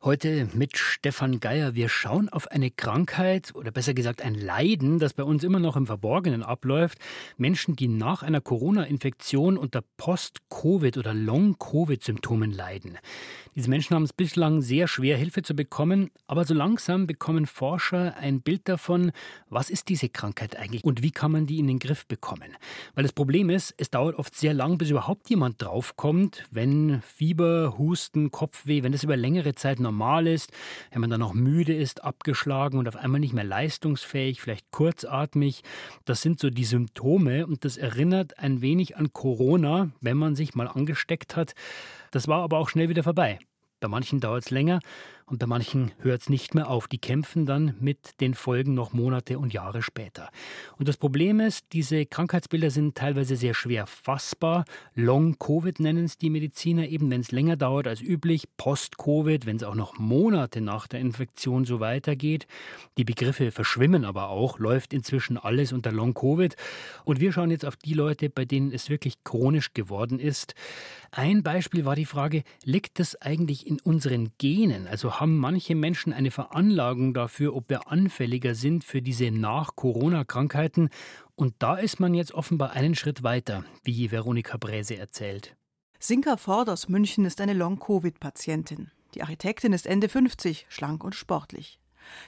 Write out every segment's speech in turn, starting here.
Heute mit Stefan Geier. Wir schauen auf eine Krankheit oder besser gesagt ein Leiden, das bei uns immer noch im Verborgenen abläuft. Menschen, die nach einer Corona-Infektion unter Post-Covid- oder Long-Covid-Symptomen leiden. Diese Menschen haben es bislang sehr schwer, Hilfe zu bekommen, aber so langsam bekommen Forscher ein Bild davon, was ist diese Krankheit eigentlich und wie kann man die in den Griff bekommen. Weil das Problem ist, es dauert oft sehr lang, bis überhaupt jemand draufkommt, wenn Fieber, Husten, Kopfweh, wenn das über längere Zeit normal ist, wenn man dann auch müde ist, abgeschlagen und auf einmal nicht mehr leistungsfähig, vielleicht kurzatmig. Das sind so die Symptome und das erinnert ein wenig an Corona, wenn man sich mal angesteckt hat. Das war aber auch schnell wieder vorbei. Bei manchen dauert es länger und bei manchen hört es nicht mehr auf. Die kämpfen dann mit den Folgen noch Monate und Jahre später. Und das Problem ist, diese Krankheitsbilder sind teilweise sehr schwer fassbar. Long-Covid nennen es die Mediziner, eben wenn es länger dauert als üblich. Post-Covid, wenn es auch noch Monate nach der Infektion so weitergeht. Die Begriffe verschwimmen aber auch, läuft inzwischen alles unter Long-Covid. Und wir schauen jetzt auf die Leute, bei denen es wirklich chronisch geworden ist. Ein Beispiel war die Frage, liegt das eigentlich in unseren Genen? Also haben manche Menschen eine Veranlagung dafür, ob wir anfälliger sind für diese Nach-Corona-Krankheiten? Und da ist man jetzt offenbar einen Schritt weiter, wie Veronika Bräse erzählt. Sinka Ford aus München ist eine Long-Covid-Patientin. Die Architektin ist Ende 50, schlank und sportlich.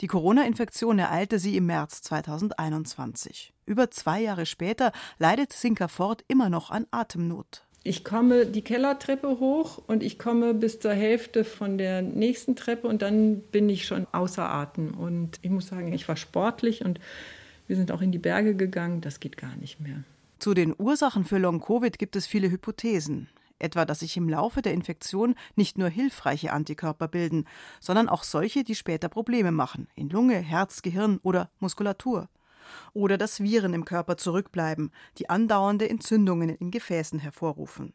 Die Corona-Infektion ereilte sie im März 2021. Über zwei Jahre später leidet Sinka Ford immer noch an Atemnot. Ich komme die Kellertreppe hoch und ich komme bis zur Hälfte von der nächsten Treppe und dann bin ich schon außer Atem. Und ich muss sagen, ich war sportlich und wir sind auch in die Berge gegangen. Das geht gar nicht mehr. Zu den Ursachen für Long-Covid gibt es viele Hypothesen. Etwa, dass sich im Laufe der Infektion nicht nur hilfreiche Antikörper bilden, sondern auch solche, die später Probleme machen in Lunge, Herz, Gehirn oder Muskulatur oder dass Viren im Körper zurückbleiben, die andauernde Entzündungen in Gefäßen hervorrufen.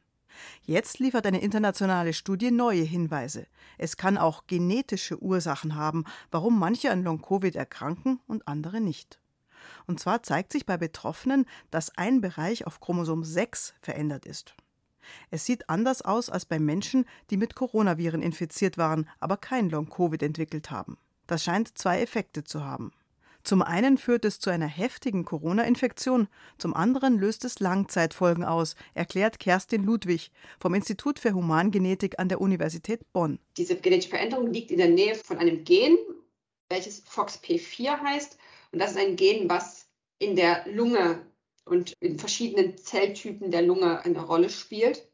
Jetzt liefert eine internationale Studie neue Hinweise. Es kann auch genetische Ursachen haben, warum manche an Long-Covid erkranken und andere nicht. Und zwar zeigt sich bei Betroffenen, dass ein Bereich auf Chromosom 6 verändert ist. Es sieht anders aus als bei Menschen, die mit Coronaviren infiziert waren, aber kein Long-Covid entwickelt haben. Das scheint zwei Effekte zu haben. Zum einen führt es zu einer heftigen Corona-Infektion, zum anderen löst es Langzeitfolgen aus, erklärt Kerstin Ludwig vom Institut für Humangenetik an der Universität Bonn. Diese genetische Veränderung liegt in der Nähe von einem Gen, welches FOXP4 heißt. Und das ist ein Gen, was in der Lunge und in verschiedenen Zelltypen der Lunge eine Rolle spielt.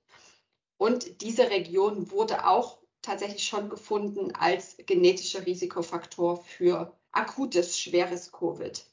Und diese Region wurde auch tatsächlich schon gefunden als genetischer Risikofaktor für akutes, schweres Covid.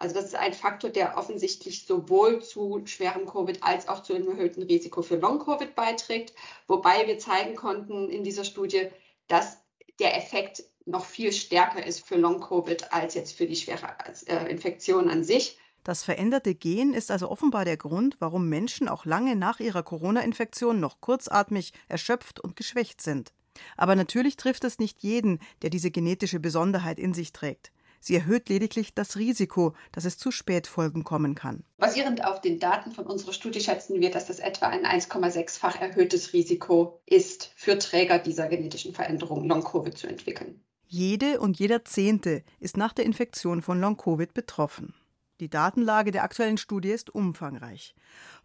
Also das ist ein Faktor, der offensichtlich sowohl zu schwerem Covid als auch zu einem erhöhten Risiko für Long-Covid beiträgt. Wobei wir zeigen konnten in dieser Studie, dass der Effekt noch viel stärker ist für Long-Covid als jetzt für die schwere äh, Infektion an sich. Das veränderte Gen ist also offenbar der Grund, warum Menschen auch lange nach ihrer Corona-Infektion noch kurzatmig, erschöpft und geschwächt sind. Aber natürlich trifft es nicht jeden, der diese genetische Besonderheit in sich trägt. Sie erhöht lediglich das Risiko, dass es zu Spätfolgen kommen kann. Basierend auf den Daten von unserer Studie schätzen wir, dass das etwa ein 1,6-fach erhöhtes Risiko ist, für Träger dieser genetischen Veränderung Long-Covid zu entwickeln. Jede und jeder Zehnte ist nach der Infektion von Long-Covid betroffen. Die Datenlage der aktuellen Studie ist umfangreich.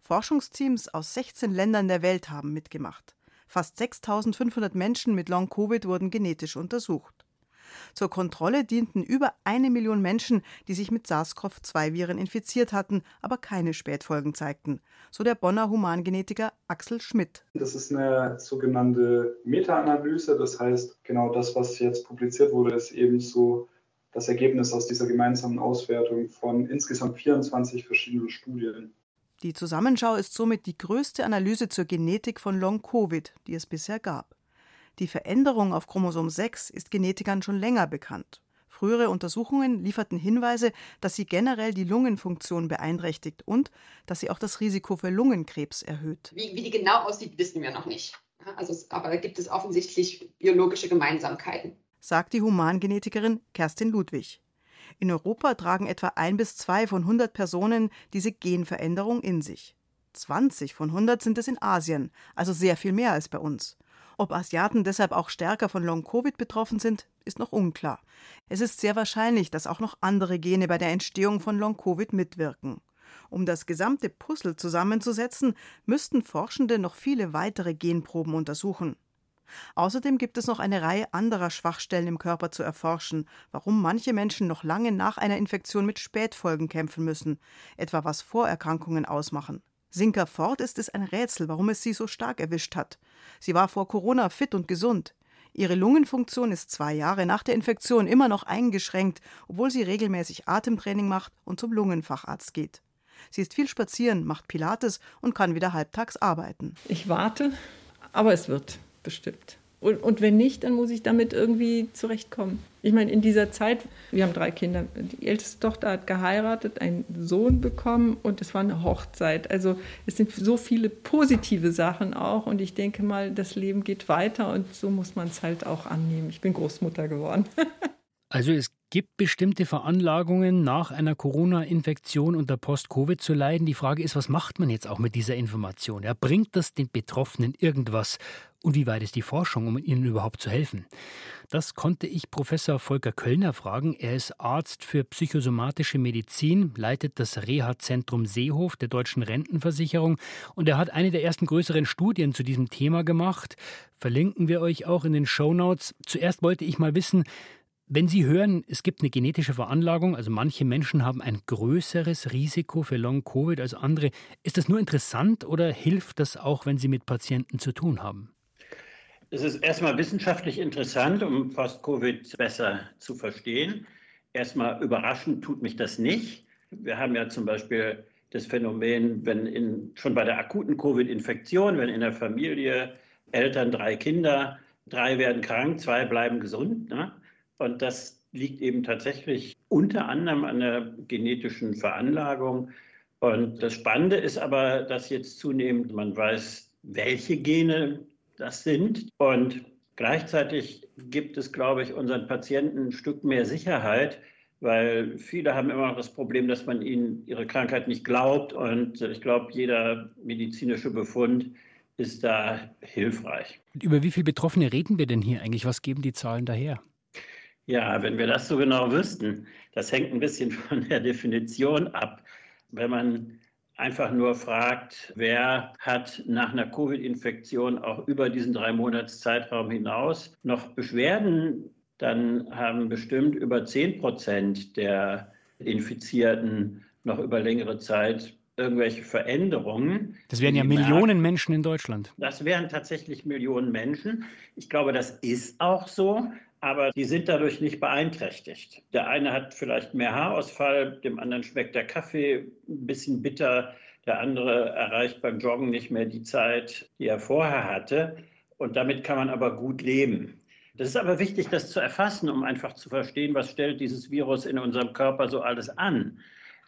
Forschungsteams aus 16 Ländern der Welt haben mitgemacht. Fast 6500 Menschen mit Long-Covid wurden genetisch untersucht. Zur Kontrolle dienten über eine Million Menschen, die sich mit SARS-CoV-2-Viren infiziert hatten, aber keine Spätfolgen zeigten, so der Bonner Humangenetiker Axel Schmidt. Das ist eine sogenannte Meta-Analyse, das heißt, genau das, was jetzt publiziert wurde, ist eben so das Ergebnis aus dieser gemeinsamen Auswertung von insgesamt 24 verschiedenen Studien. Die Zusammenschau ist somit die größte Analyse zur Genetik von Long-Covid, die es bisher gab. Die Veränderung auf Chromosom 6 ist Genetikern schon länger bekannt. Frühere Untersuchungen lieferten Hinweise, dass sie generell die Lungenfunktion beeinträchtigt und dass sie auch das Risiko für Lungenkrebs erhöht. Wie, wie die genau aussieht, wissen wir noch nicht. Also, aber da gibt es offensichtlich biologische Gemeinsamkeiten, sagt die Humangenetikerin Kerstin Ludwig. In Europa tragen etwa ein bis zwei von 100 Personen diese Genveränderung in sich. 20 von 100 sind es in Asien, also sehr viel mehr als bei uns. Ob Asiaten deshalb auch stärker von Long-Covid betroffen sind, ist noch unklar. Es ist sehr wahrscheinlich, dass auch noch andere Gene bei der Entstehung von Long-Covid mitwirken. Um das gesamte Puzzle zusammenzusetzen, müssten Forschende noch viele weitere Genproben untersuchen. Außerdem gibt es noch eine Reihe anderer Schwachstellen im Körper zu erforschen, warum manche Menschen noch lange nach einer Infektion mit Spätfolgen kämpfen müssen, etwa was Vorerkrankungen ausmachen. Sinka Ford ist es ein Rätsel, warum es sie so stark erwischt hat. Sie war vor Corona fit und gesund. Ihre Lungenfunktion ist zwei Jahre nach der Infektion immer noch eingeschränkt, obwohl sie regelmäßig Atemtraining macht und zum Lungenfacharzt geht. Sie ist viel spazieren, macht Pilates und kann wieder halbtags arbeiten. Ich warte, aber es wird bestimmt. Und, und, wenn nicht, dann muss ich damit irgendwie zurechtkommen. Ich meine, in dieser Zeit, wir haben drei Kinder. Die älteste Tochter hat geheiratet, einen Sohn bekommen und es war eine Hochzeit. Also es sind so viele positive Sachen auch und ich denke mal, das Leben geht weiter und so muss man es halt auch annehmen. Ich bin Großmutter geworden. also es gibt bestimmte Veranlagungen, nach einer Corona-Infektion unter Post-Covid zu leiden. Die Frage ist, was macht man jetzt auch mit dieser Information? Ja, bringt das den Betroffenen irgendwas? Und wie weit ist die Forschung, um ihnen überhaupt zu helfen? Das konnte ich Professor Volker Köllner fragen. Er ist Arzt für psychosomatische Medizin, leitet das Reha-Zentrum Seehof der Deutschen Rentenversicherung und er hat eine der ersten größeren Studien zu diesem Thema gemacht. Verlinken wir euch auch in den Show Notes. Zuerst wollte ich mal wissen, wenn Sie hören, es gibt eine genetische Veranlagung, also manche Menschen haben ein größeres Risiko für Long-Covid als andere, ist das nur interessant oder hilft das auch, wenn Sie mit Patienten zu tun haben? Es ist erstmal wissenschaftlich interessant, um Post-Covid besser zu verstehen. Erstmal überraschend tut mich das nicht. Wir haben ja zum Beispiel das Phänomen, wenn in, schon bei der akuten Covid-Infektion, wenn in der Familie Eltern drei Kinder, drei werden krank, zwei bleiben gesund. Ne? Und das liegt eben tatsächlich unter anderem an der genetischen Veranlagung. Und das Spannende ist aber, dass jetzt zunehmend man weiß, welche Gene das sind. Und gleichzeitig gibt es, glaube ich, unseren Patienten ein Stück mehr Sicherheit, weil viele haben immer noch das Problem, dass man ihnen ihre Krankheit nicht glaubt. Und ich glaube, jeder medizinische Befund ist da hilfreich. Und über wie viele Betroffene reden wir denn hier eigentlich? Was geben die Zahlen daher? Ja, wenn wir das so genau wüssten, das hängt ein bisschen von der Definition ab. Wenn man einfach nur fragt, wer hat nach einer Covid-Infektion auch über diesen drei Monats Zeitraum hinaus noch Beschwerden, dann haben bestimmt über 10 Prozent der Infizierten noch über längere Zeit irgendwelche Veränderungen. Das wären ja Millionen Menschen in Deutschland. Das wären tatsächlich Millionen Menschen. Ich glaube, das ist auch so aber die sind dadurch nicht beeinträchtigt. Der eine hat vielleicht mehr Haarausfall, dem anderen schmeckt der Kaffee ein bisschen bitter, der andere erreicht beim Joggen nicht mehr die Zeit, die er vorher hatte. Und damit kann man aber gut leben. Das ist aber wichtig, das zu erfassen, um einfach zu verstehen, was stellt dieses Virus in unserem Körper so alles an.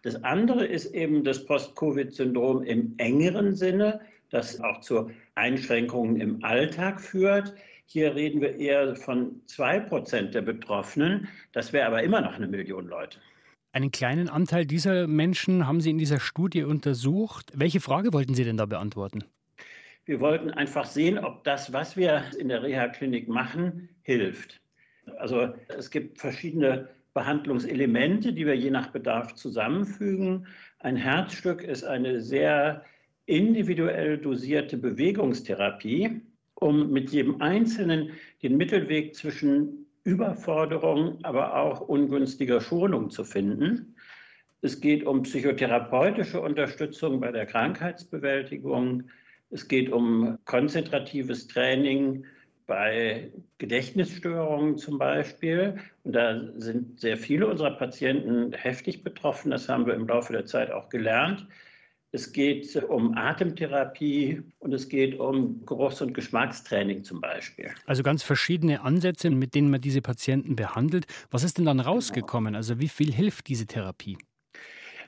Das andere ist eben das Post-Covid-Syndrom im engeren Sinne, das auch zu Einschränkungen im Alltag führt. Hier reden wir eher von zwei Prozent der Betroffenen. Das wäre aber immer noch eine Million Leute. Einen kleinen Anteil dieser Menschen haben Sie in dieser Studie untersucht. Welche Frage wollten Sie denn da beantworten? Wir wollten einfach sehen, ob das, was wir in der Reha-Klinik machen, hilft. Also es gibt verschiedene Behandlungselemente, die wir je nach Bedarf zusammenfügen. Ein Herzstück ist eine sehr individuell dosierte Bewegungstherapie um mit jedem Einzelnen den Mittelweg zwischen Überforderung, aber auch ungünstiger Schonung zu finden. Es geht um psychotherapeutische Unterstützung bei der Krankheitsbewältigung. Es geht um konzentratives Training bei Gedächtnisstörungen zum Beispiel. Und da sind sehr viele unserer Patienten heftig betroffen. Das haben wir im Laufe der Zeit auch gelernt. Es geht um Atemtherapie und es geht um Geruchs- und Geschmackstraining zum Beispiel. Also ganz verschiedene Ansätze, mit denen man diese Patienten behandelt. Was ist denn dann rausgekommen? Also wie viel hilft diese Therapie?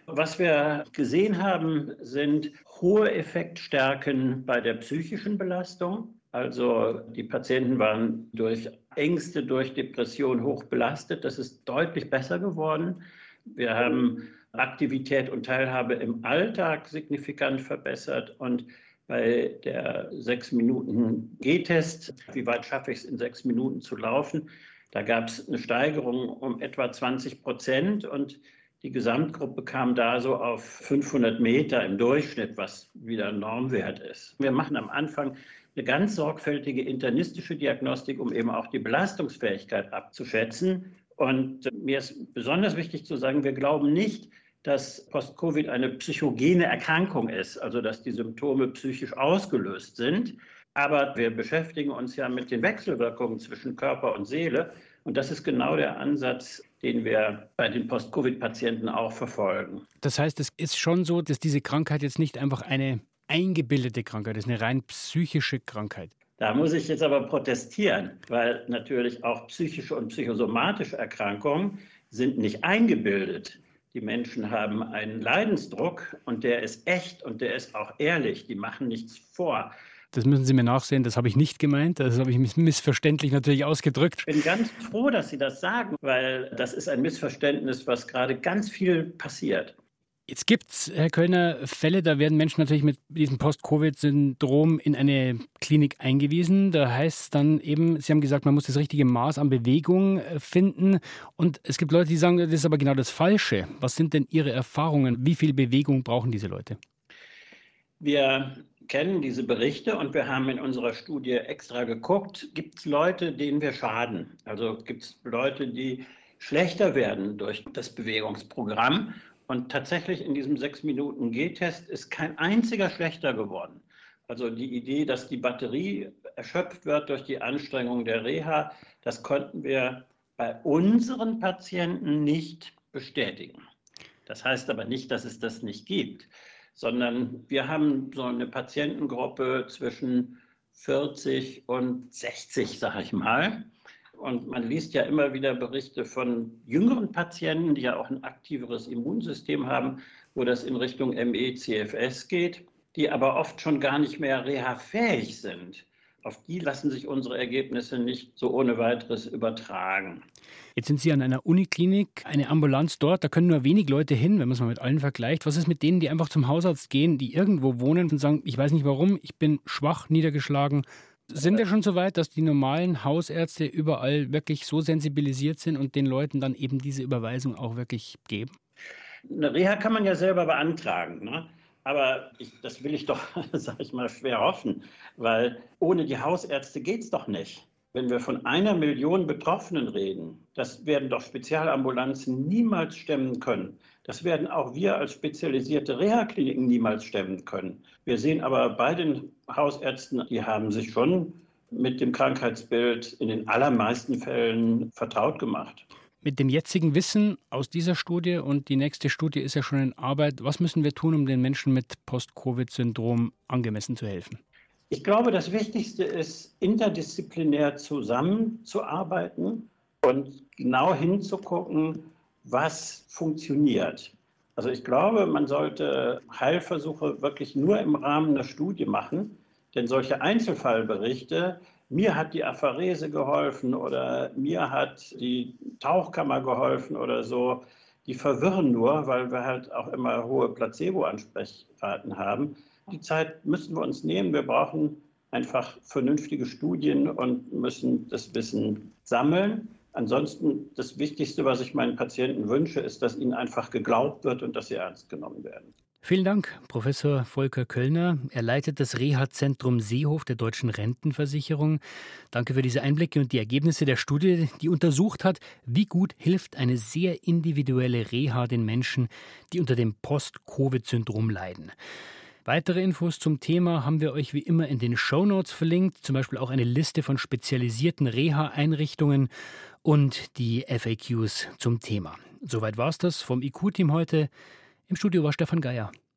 Was wir gesehen haben, sind hohe Effektstärken bei der psychischen Belastung. Also die Patienten waren durch Ängste, durch Depression hoch belastet. Das ist deutlich besser geworden. Wir haben Aktivität und Teilhabe im Alltag signifikant verbessert und bei der sechs Minuten G-Test, wie weit schaffe ich es in sechs Minuten zu laufen, da gab es eine Steigerung um etwa 20 Prozent und die Gesamtgruppe kam da so auf 500 Meter im Durchschnitt, was wieder Normwert ist. Wir machen am Anfang eine ganz sorgfältige internistische Diagnostik, um eben auch die Belastungsfähigkeit abzuschätzen. Und mir ist besonders wichtig zu sagen, wir glauben nicht, dass Post-Covid eine psychogene Erkrankung ist, also dass die Symptome psychisch ausgelöst sind. Aber wir beschäftigen uns ja mit den Wechselwirkungen zwischen Körper und Seele. Und das ist genau der Ansatz, den wir bei den Post-Covid-Patienten auch verfolgen. Das heißt, es ist schon so, dass diese Krankheit jetzt nicht einfach eine eingebildete Krankheit ist, eine rein psychische Krankheit. Da muss ich jetzt aber protestieren, weil natürlich auch psychische und psychosomatische Erkrankungen sind nicht eingebildet. Die Menschen haben einen Leidensdruck und der ist echt und der ist auch ehrlich. Die machen nichts vor. Das müssen Sie mir nachsehen, das habe ich nicht gemeint. Das habe ich missverständlich natürlich ausgedrückt. Ich bin ganz froh, dass Sie das sagen, weil das ist ein Missverständnis, was gerade ganz viel passiert. Jetzt gibt es, Herr Kölner, Fälle, da werden Menschen natürlich mit diesem Post-Covid-Syndrom in eine Klinik eingewiesen. Da heißt es dann eben, Sie haben gesagt, man muss das richtige Maß an Bewegung äh, finden. Und es gibt Leute, die sagen, das ist aber genau das Falsche. Was sind denn Ihre Erfahrungen? Wie viel Bewegung brauchen diese Leute? Wir kennen diese Berichte und wir haben in unserer Studie extra geguckt, gibt es Leute, denen wir schaden? Also gibt es Leute, die schlechter werden durch das Bewegungsprogramm und tatsächlich in diesem sechs Minuten G-Test ist kein einziger schlechter geworden. Also die Idee, dass die Batterie erschöpft wird durch die Anstrengung der Reha, das konnten wir bei unseren Patienten nicht bestätigen. Das heißt aber nicht, dass es das nicht gibt, sondern wir haben so eine Patientengruppe zwischen 40 und 60, sage ich mal. Und man liest ja immer wieder Berichte von jüngeren Patienten, die ja auch ein aktiveres Immunsystem haben, wo das in Richtung ME-CFS geht, die aber oft schon gar nicht mehr reha-fähig sind. Auf die lassen sich unsere Ergebnisse nicht so ohne weiteres übertragen. Jetzt sind Sie an einer Uniklinik, eine Ambulanz dort, da können nur wenig Leute hin, wenn man es mal mit allen vergleicht. Was ist mit denen, die einfach zum Hausarzt gehen, die irgendwo wohnen und sagen, ich weiß nicht warum, ich bin schwach, niedergeschlagen, sind wir schon so weit, dass die normalen Hausärzte überall wirklich so sensibilisiert sind und den Leuten dann eben diese Überweisung auch wirklich geben? Eine Reha kann man ja selber beantragen. Ne? Aber ich, das will ich doch, sage ich mal, schwer hoffen, weil ohne die Hausärzte geht es doch nicht. Wenn wir von einer Million Betroffenen reden, das werden doch Spezialambulanzen niemals stemmen können. Das werden auch wir als spezialisierte Reha-Kliniken niemals stemmen können. Wir sehen aber bei den Hausärzten, die haben sich schon mit dem Krankheitsbild in den allermeisten Fällen vertraut gemacht. Mit dem jetzigen Wissen aus dieser Studie und die nächste Studie ist ja schon in Arbeit, was müssen wir tun, um den Menschen mit Post-Covid-Syndrom angemessen zu helfen? Ich glaube, das Wichtigste ist, interdisziplinär zusammenzuarbeiten und genau hinzugucken, was funktioniert. Also ich glaube, man sollte Heilversuche wirklich nur im Rahmen der Studie machen, denn solche Einzelfallberichte, mir hat die Apharese geholfen oder mir hat die Tauchkammer geholfen oder so, die verwirren nur, weil wir halt auch immer hohe Placebo-Ansprechraten haben. Die Zeit müssen wir uns nehmen. Wir brauchen einfach vernünftige Studien und müssen das Wissen sammeln. Ansonsten das Wichtigste, was ich meinen Patienten wünsche, ist, dass ihnen einfach geglaubt wird und dass sie ernst genommen werden. Vielen Dank, Professor Volker Köllner. Er leitet das Reha-Zentrum Seehof der Deutschen Rentenversicherung. Danke für diese Einblicke und die Ergebnisse der Studie, die untersucht hat, wie gut hilft eine sehr individuelle Reha den Menschen, die unter dem Post-Covid-Syndrom leiden. Weitere Infos zum Thema haben wir euch wie immer in den Show Notes verlinkt, zum Beispiel auch eine Liste von spezialisierten Reha-Einrichtungen und die FAQs zum Thema. Soweit war es das vom IQ-Team heute. Im Studio war Stefan Geier.